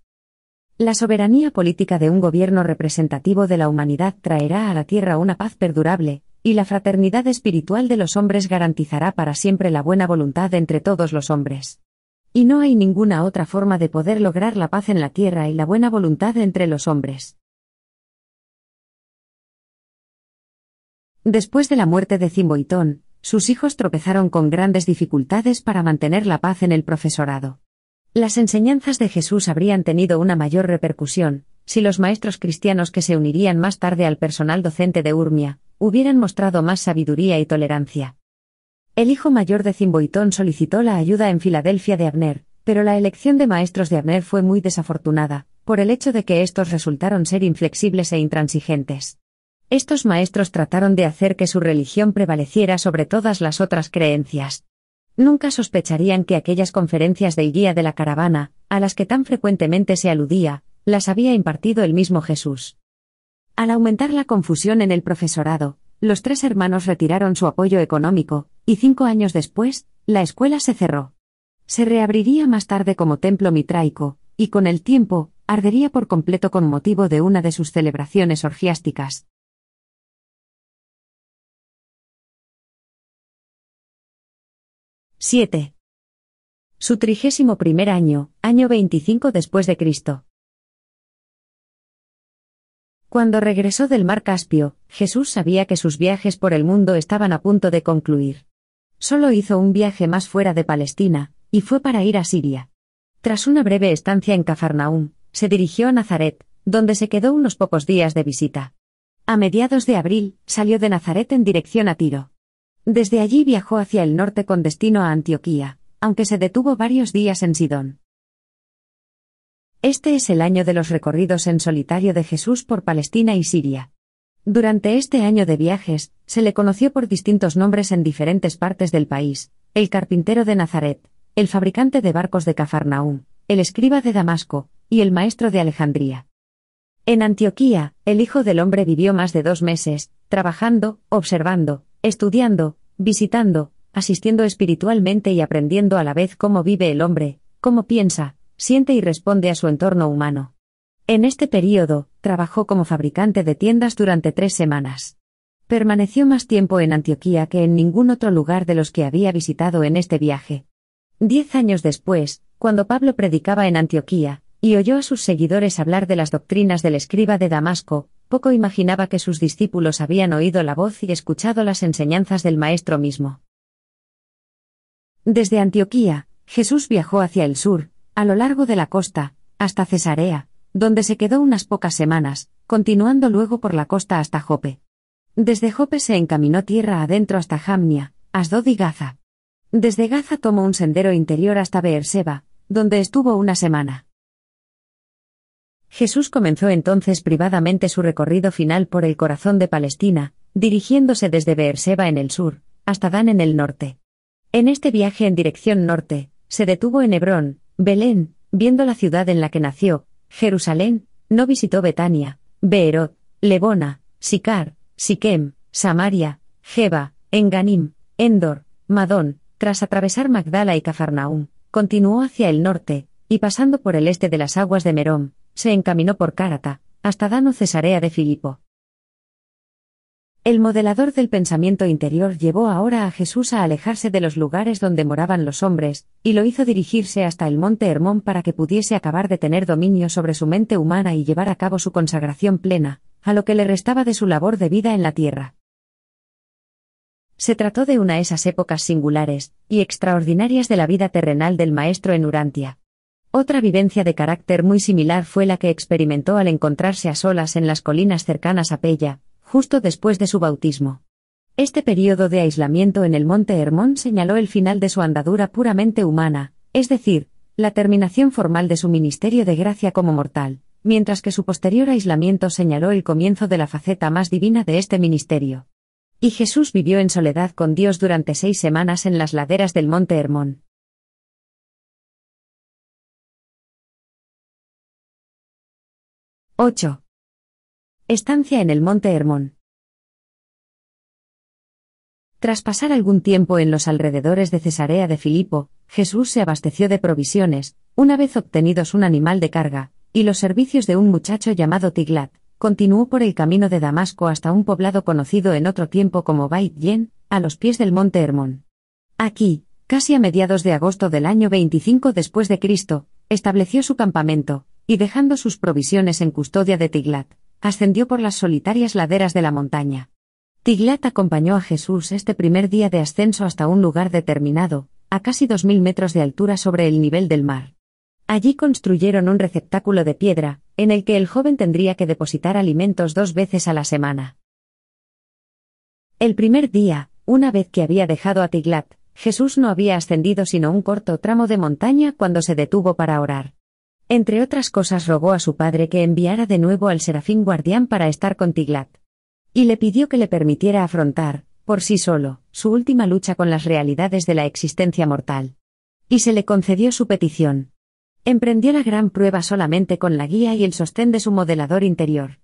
La soberanía política de un gobierno representativo de la humanidad traerá a la tierra una paz perdurable, y la fraternidad espiritual de los hombres garantizará para siempre la buena voluntad entre todos los hombres. Y no hay ninguna otra forma de poder lograr la paz en la tierra y la buena voluntad entre los hombres. Después de la muerte de Cimboitón, sus hijos tropezaron con grandes dificultades para mantener la paz en el profesorado. Las enseñanzas de Jesús habrían tenido una mayor repercusión, si los maestros cristianos que se unirían más tarde al personal docente de Urmia, hubieran mostrado más sabiduría y tolerancia. El hijo mayor de Zimboitón solicitó la ayuda en Filadelfia de Abner, pero la elección de maestros de Abner fue muy desafortunada, por el hecho de que estos resultaron ser inflexibles e intransigentes. Estos maestros trataron de hacer que su religión prevaleciera sobre todas las otras creencias. Nunca sospecharían que aquellas conferencias del guía de la caravana, a las que tan frecuentemente se aludía, las había impartido el mismo Jesús. Al aumentar la confusión en el profesorado, los tres hermanos retiraron su apoyo económico, y cinco años después, la escuela se cerró. Se reabriría más tarde como templo mitraico, y con el tiempo, ardería por completo con motivo de una de sus celebraciones orgiásticas. —7. Su trigésimo primer año, año 25 después de Cristo. Cuando regresó del mar Caspio, Jesús sabía que sus viajes por el mundo estaban a punto de concluir. Solo hizo un viaje más fuera de Palestina, y fue para ir a Siria. Tras una breve estancia en Cafarnaúm, se dirigió a Nazaret, donde se quedó unos pocos días de visita. A mediados de abril, salió de Nazaret en dirección a Tiro. Desde allí viajó hacia el norte con destino a Antioquía, aunque se detuvo varios días en Sidón. Este es el año de los recorridos en solitario de Jesús por Palestina y Siria. Durante este año de viajes, se le conoció por distintos nombres en diferentes partes del país, el carpintero de Nazaret, el fabricante de barcos de Cafarnaúm, el escriba de Damasco, y el maestro de Alejandría. En Antioquía, el Hijo del Hombre vivió más de dos meses, trabajando, observando, estudiando, visitando, asistiendo espiritualmente y aprendiendo a la vez cómo vive el hombre, cómo piensa, siente y responde a su entorno humano. En este período, trabajó como fabricante de tiendas durante tres semanas. Permaneció más tiempo en Antioquía que en ningún otro lugar de los que había visitado en este viaje. Diez años después, cuando Pablo predicaba en Antioquía, y oyó a sus seguidores hablar de las doctrinas del escriba de Damasco, poco imaginaba que sus discípulos habían oído la voz y escuchado las enseñanzas del Maestro mismo. Desde Antioquía, Jesús viajó hacia el sur, a lo largo de la costa, hasta Cesarea, donde se quedó unas pocas semanas, continuando luego por la costa hasta Jope. Desde Jope se encaminó tierra adentro hasta Jamnia, Asdod y Gaza. Desde Gaza tomó un sendero interior hasta Beerseba, donde estuvo una semana. Jesús comenzó entonces privadamente su recorrido final por el corazón de Palestina, dirigiéndose desde Beerseba en el sur, hasta Dan en el norte. En este viaje en dirección norte, se detuvo en Hebrón, Belén, viendo la ciudad en la que nació, Jerusalén, no visitó Betania, Beerot, Lebona, Sicar, Siquem, Samaria, Jeba, Enganim, Endor, Madón, tras atravesar Magdala y Cafarnaum, continuó hacia el norte, y pasando por el este de las aguas de Merón, se encaminó por Cárata, hasta Dano Cesarea de Filipo. El modelador del pensamiento interior llevó ahora a Jesús a alejarse de los lugares donde moraban los hombres, y lo hizo dirigirse hasta el monte Hermón para que pudiese acabar de tener dominio sobre su mente humana y llevar a cabo su consagración plena, a lo que le restaba de su labor de vida en la tierra. Se trató de una de esas épocas singulares y extraordinarias de la vida terrenal del maestro en Urantia. Otra vivencia de carácter muy similar fue la que experimentó al encontrarse a solas en las colinas cercanas a Pella, justo después de su bautismo. Este periodo de aislamiento en el monte Hermón señaló el final de su andadura puramente humana, es decir, la terminación formal de su ministerio de gracia como mortal, mientras que su posterior aislamiento señaló el comienzo de la faceta más divina de este ministerio. Y Jesús vivió en soledad con Dios durante seis semanas en las laderas del monte Hermón. ¡8! Estancia en el monte Hermón. Tras pasar algún tiempo en los alrededores de Cesarea de Filipo, Jesús se abasteció de provisiones, una vez obtenidos un animal de carga, y los servicios de un muchacho llamado Tiglat, continuó por el camino de Damasco hasta un poblado conocido en otro tiempo como Bait Yen, a los pies del monte Hermón. Aquí, casi a mediados de agosto del año 25 después de Cristo, estableció su campamento, y dejando sus provisiones en custodia de Tiglat, ascendió por las solitarias laderas de la montaña. Tiglat acompañó a Jesús este primer día de ascenso hasta un lugar determinado, a casi dos mil metros de altura sobre el nivel del mar. Allí construyeron un receptáculo de piedra, en el que el joven tendría que depositar alimentos dos veces a la semana. El primer día, una vez que había dejado a Tiglat, Jesús no había ascendido sino un corto tramo de montaña cuando se detuvo para orar. Entre otras cosas rogó a su padre que enviara de nuevo al serafín guardián para estar con Tiglat. Y le pidió que le permitiera afrontar, por sí solo, su última lucha con las realidades de la existencia mortal. Y se le concedió su petición. Emprendió la gran prueba solamente con la guía y el sostén de su modelador interior.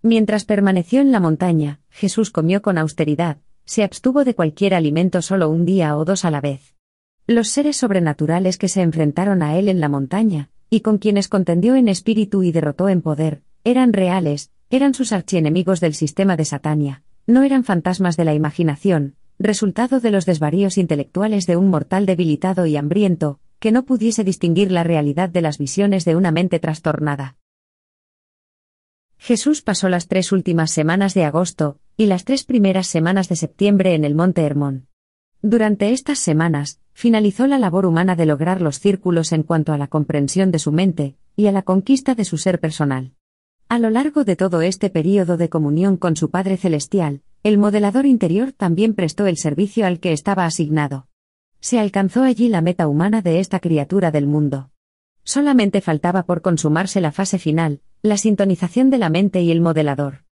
Mientras permaneció en la montaña, Jesús comió con austeridad, se abstuvo de cualquier alimento solo un día o dos a la vez. Los seres sobrenaturales que se enfrentaron a él en la montaña, y con quienes contendió en espíritu y derrotó en poder, eran reales, eran sus archienemigos del sistema de Satania, no eran fantasmas de la imaginación, resultado de los desvaríos intelectuales de un mortal debilitado y hambriento, que no pudiese distinguir la realidad de las visiones de una mente trastornada. Jesús pasó las tres últimas semanas de agosto, y las tres primeras semanas de septiembre en el monte Hermón. Durante estas semanas, finalizó la labor humana de lograr los círculos en cuanto a la comprensión de su mente, y a la conquista de su ser personal. A lo largo de todo este período de comunión con su Padre Celestial, el modelador interior también prestó el servicio al que estaba asignado. Se alcanzó allí la meta humana de esta criatura del mundo. Solamente faltaba por consumarse la fase final, la sintonización de la mente y el modelador.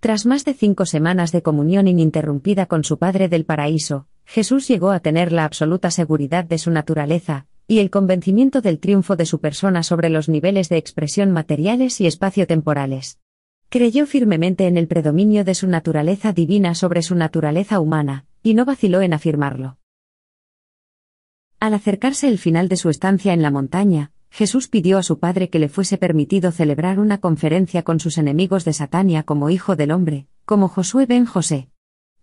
Tras más de cinco semanas de comunión ininterrumpida con su Padre del Paraíso, Jesús llegó a tener la absoluta seguridad de su naturaleza, y el convencimiento del triunfo de su persona sobre los niveles de expresión materiales y espacio-temporales. Creyó firmemente en el predominio de su naturaleza divina sobre su naturaleza humana, y no vaciló en afirmarlo. Al acercarse el final de su estancia en la montaña, Jesús pidió a su Padre que le fuese permitido celebrar una conferencia con sus enemigos de Satania como Hijo del Hombre, como Josué ben José.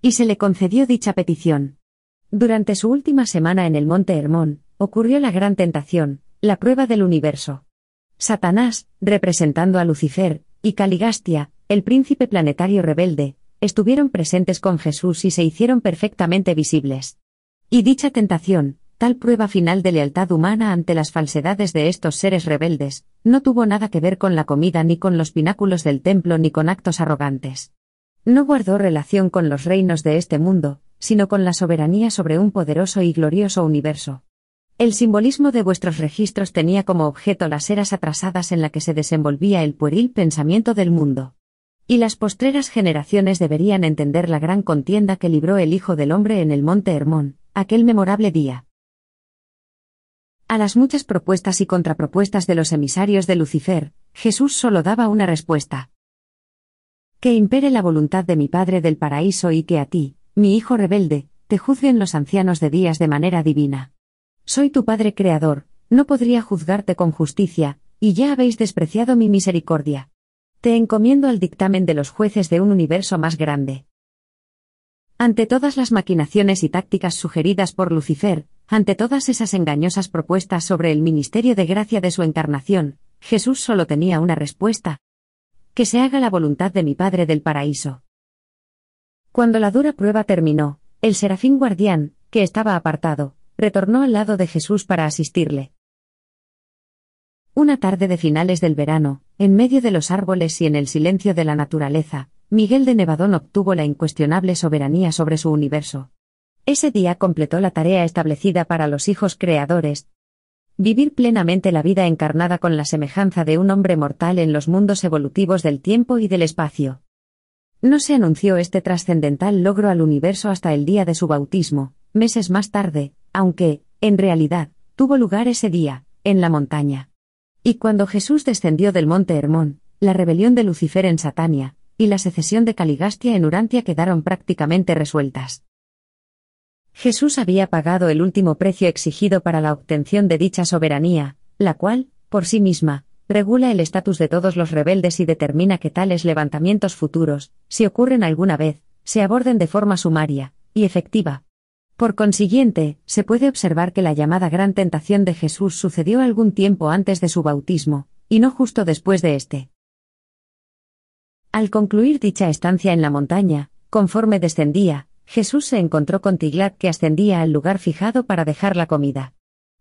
Y se le concedió dicha petición. Durante su última semana en el monte Hermón, ocurrió la gran tentación, la prueba del universo. Satanás, representando a Lucifer, y Caligastia, el príncipe planetario rebelde, estuvieron presentes con Jesús y se hicieron perfectamente visibles. Y dicha tentación, tal prueba final de lealtad humana ante las falsedades de estos seres rebeldes, no tuvo nada que ver con la comida ni con los pináculos del templo ni con actos arrogantes. No guardó relación con los reinos de este mundo, sino con la soberanía sobre un poderoso y glorioso universo. El simbolismo de vuestros registros tenía como objeto las eras atrasadas en la que se desenvolvía el pueril pensamiento del mundo. Y las postreras generaciones deberían entender la gran contienda que libró el Hijo del Hombre en el monte Hermón, aquel memorable día. A las muchas propuestas y contrapropuestas de los emisarios de Lucifer, Jesús solo daba una respuesta. Que impere la voluntad de mi Padre del paraíso y que a ti, mi Hijo rebelde, te juzguen los ancianos de días de manera divina. Soy tu Padre Creador, no podría juzgarte con justicia, y ya habéis despreciado mi misericordia. Te encomiendo al dictamen de los jueces de un universo más grande. Ante todas las maquinaciones y tácticas sugeridas por Lucifer, ante todas esas engañosas propuestas sobre el ministerio de gracia de su encarnación, Jesús solo tenía una respuesta. Que se haga la voluntad de mi Padre del paraíso. Cuando la dura prueba terminó, el serafín guardián, que estaba apartado, retornó al lado de Jesús para asistirle. Una tarde de finales del verano, en medio de los árboles y en el silencio de la naturaleza, Miguel de Nevadón obtuvo la incuestionable soberanía sobre su universo. Ese día completó la tarea establecida para los hijos creadores. Vivir plenamente la vida encarnada con la semejanza de un hombre mortal en los mundos evolutivos del tiempo y del espacio. No se anunció este trascendental logro al universo hasta el día de su bautismo, meses más tarde, aunque, en realidad, tuvo lugar ese día, en la montaña. Y cuando Jesús descendió del monte Hermón, la rebelión de Lucifer en Satania, y la secesión de Caligastia en Urantia quedaron prácticamente resueltas. Jesús había pagado el último precio exigido para la obtención de dicha soberanía, la cual, por sí misma, regula el estatus de todos los rebeldes y determina que tales levantamientos futuros, si ocurren alguna vez, se aborden de forma sumaria y efectiva. Por consiguiente, se puede observar que la llamada gran tentación de Jesús sucedió algún tiempo antes de su bautismo, y no justo después de éste. Al concluir dicha estancia en la montaña, conforme descendía, Jesús se encontró con Tiglat que ascendía al lugar fijado para dejar la comida.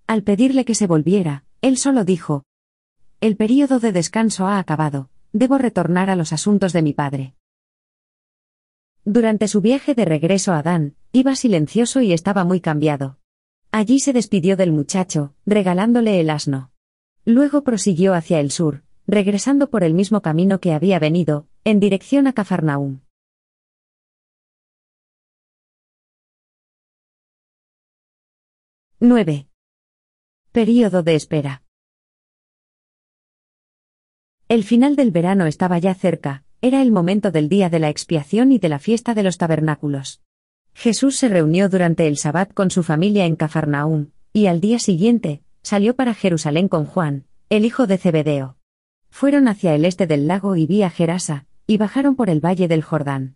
Al pedirle que se volviera, él solo dijo, El período de descanso ha acabado, debo retornar a los asuntos de mi padre. Durante su viaje de regreso a Adán, iba silencioso y estaba muy cambiado. Allí se despidió del muchacho, regalándole el asno. Luego prosiguió hacia el sur, regresando por el mismo camino que había venido, en dirección a Cafarnaúm. —9. Período de espera. El final del verano estaba ya cerca, era el momento del día de la expiación y de la fiesta de los tabernáculos. Jesús se reunió durante el Sabbat con su familia en Cafarnaúm, y al día siguiente, salió para Jerusalén con Juan, el hijo de Zebedeo. Fueron hacia el este del lago y vía Gerasa, y bajaron por el valle del Jordán.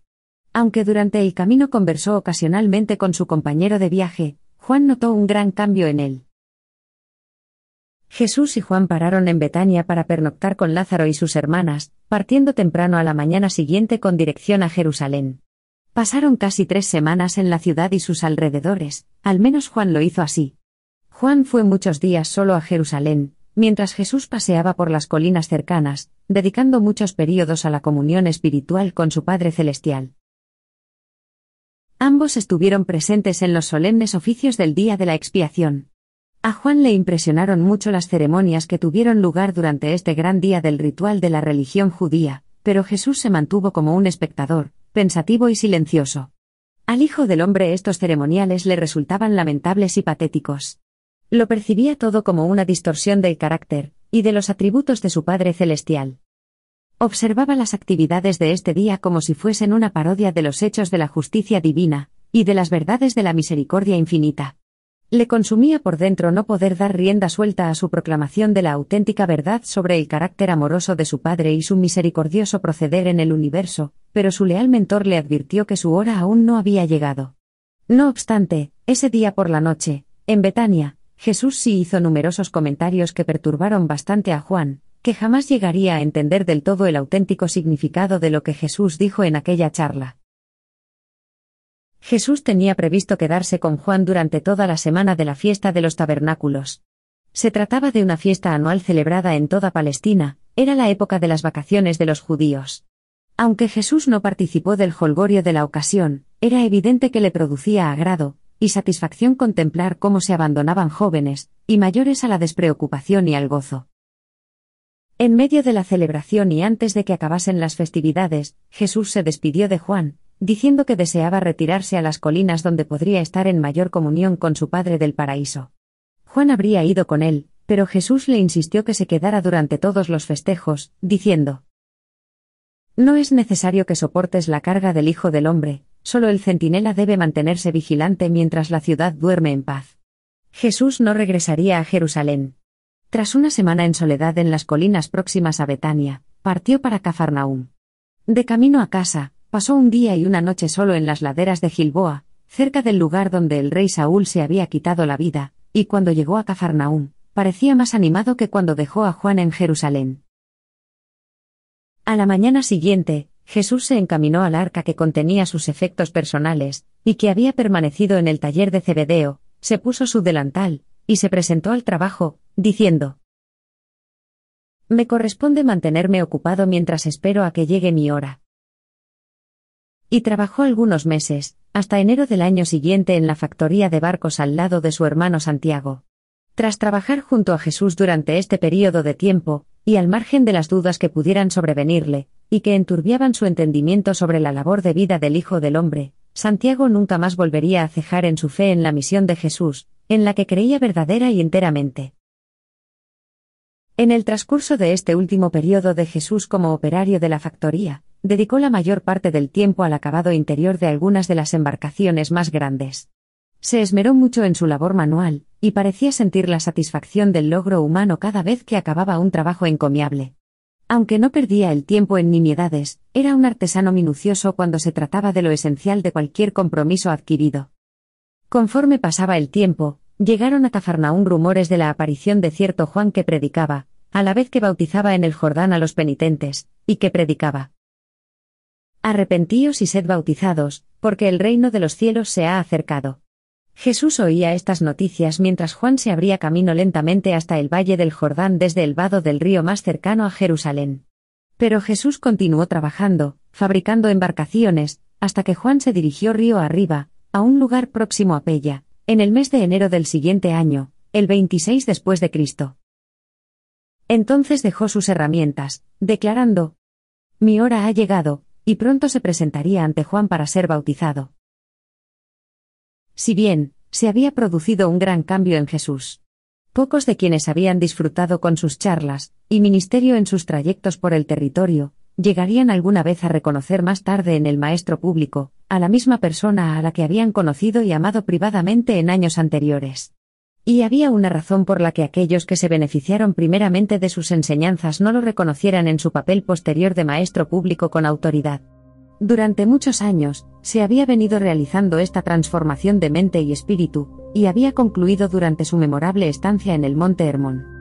Aunque durante el camino conversó ocasionalmente con su compañero de viaje, Juan notó un gran cambio en él. Jesús y Juan pararon en Betania para pernoctar con Lázaro y sus hermanas, partiendo temprano a la mañana siguiente con dirección a Jerusalén. Pasaron casi tres semanas en la ciudad y sus alrededores, al menos Juan lo hizo así. Juan fue muchos días solo a Jerusalén, mientras Jesús paseaba por las colinas cercanas, dedicando muchos períodos a la comunión espiritual con su Padre Celestial. Ambos estuvieron presentes en los solemnes oficios del día de la expiación. A Juan le impresionaron mucho las ceremonias que tuvieron lugar durante este gran día del ritual de la religión judía, pero Jesús se mantuvo como un espectador, pensativo y silencioso. Al Hijo del Hombre estos ceremoniales le resultaban lamentables y patéticos. Lo percibía todo como una distorsión del carácter, y de los atributos de su Padre Celestial. Observaba las actividades de este día como si fuesen una parodia de los hechos de la justicia divina, y de las verdades de la misericordia infinita. Le consumía por dentro no poder dar rienda suelta a su proclamación de la auténtica verdad sobre el carácter amoroso de su Padre y su misericordioso proceder en el universo, pero su leal mentor le advirtió que su hora aún no había llegado. No obstante, ese día por la noche, en Betania, Jesús sí hizo numerosos comentarios que perturbaron bastante a Juan, que jamás llegaría a entender del todo el auténtico significado de lo que Jesús dijo en aquella charla. Jesús tenía previsto quedarse con Juan durante toda la semana de la fiesta de los tabernáculos. Se trataba de una fiesta anual celebrada en toda Palestina, era la época de las vacaciones de los judíos. Aunque Jesús no participó del holgorio de la ocasión, era evidente que le producía agrado y satisfacción contemplar cómo se abandonaban jóvenes y mayores a la despreocupación y al gozo. En medio de la celebración y antes de que acabasen las festividades, Jesús se despidió de Juan, diciendo que deseaba retirarse a las colinas donde podría estar en mayor comunión con su Padre del paraíso. Juan habría ido con él, pero Jesús le insistió que se quedara durante todos los festejos, diciendo, No es necesario que soportes la carga del Hijo del Hombre, solo el centinela debe mantenerse vigilante mientras la ciudad duerme en paz. Jesús no regresaría a Jerusalén. Tras una semana en soledad en las colinas próximas a Betania, partió para Cafarnaúm. De camino a casa, pasó un día y una noche solo en las laderas de Gilboa, cerca del lugar donde el rey Saúl se había quitado la vida, y cuando llegó a Cafarnaúm, parecía más animado que cuando dejó a Juan en Jerusalén. A la mañana siguiente, Jesús se encaminó al arca que contenía sus efectos personales, y que había permanecido en el taller de Cebedeo, se puso su delantal, y se presentó al trabajo, diciendo, Me corresponde mantenerme ocupado mientras espero a que llegue mi hora y trabajó algunos meses, hasta enero del año siguiente en la factoría de barcos al lado de su hermano Santiago. Tras trabajar junto a Jesús durante este período de tiempo, y al margen de las dudas que pudieran sobrevenirle, y que enturbiaban su entendimiento sobre la labor de vida del Hijo del Hombre, Santiago nunca más volvería a cejar en su fe en la misión de Jesús, en la que creía verdadera y enteramente. En el transcurso de este último periodo de Jesús como operario de la factoría, dedicó la mayor parte del tiempo al acabado interior de algunas de las embarcaciones más grandes. Se esmeró mucho en su labor manual, y parecía sentir la satisfacción del logro humano cada vez que acababa un trabajo encomiable. Aunque no perdía el tiempo en nimiedades, era un artesano minucioso cuando se trataba de lo esencial de cualquier compromiso adquirido. Conforme pasaba el tiempo, llegaron a Cafarnaún rumores de la aparición de cierto Juan que predicaba, a la vez que bautizaba en el Jordán a los penitentes, y que predicaba. Arrepentíos y sed bautizados, porque el reino de los cielos se ha acercado. Jesús oía estas noticias mientras Juan se abría camino lentamente hasta el valle del Jordán desde el vado del río más cercano a Jerusalén. Pero Jesús continuó trabajando, fabricando embarcaciones, hasta que Juan se dirigió río arriba, a un lugar próximo a Pella, en el mes de enero del siguiente año, el 26 después de Cristo. Entonces dejó sus herramientas, declarando, Mi hora ha llegado, y pronto se presentaría ante Juan para ser bautizado. Si bien, se había producido un gran cambio en Jesús. Pocos de quienes habían disfrutado con sus charlas y ministerio en sus trayectos por el territorio, llegarían alguna vez a reconocer más tarde en el maestro público, a la misma persona a la que habían conocido y amado privadamente en años anteriores. Y había una razón por la que aquellos que se beneficiaron primeramente de sus enseñanzas no lo reconocieran en su papel posterior de maestro público con autoridad. Durante muchos años, se había venido realizando esta transformación de mente y espíritu, y había concluido durante su memorable estancia en el Monte Hermón.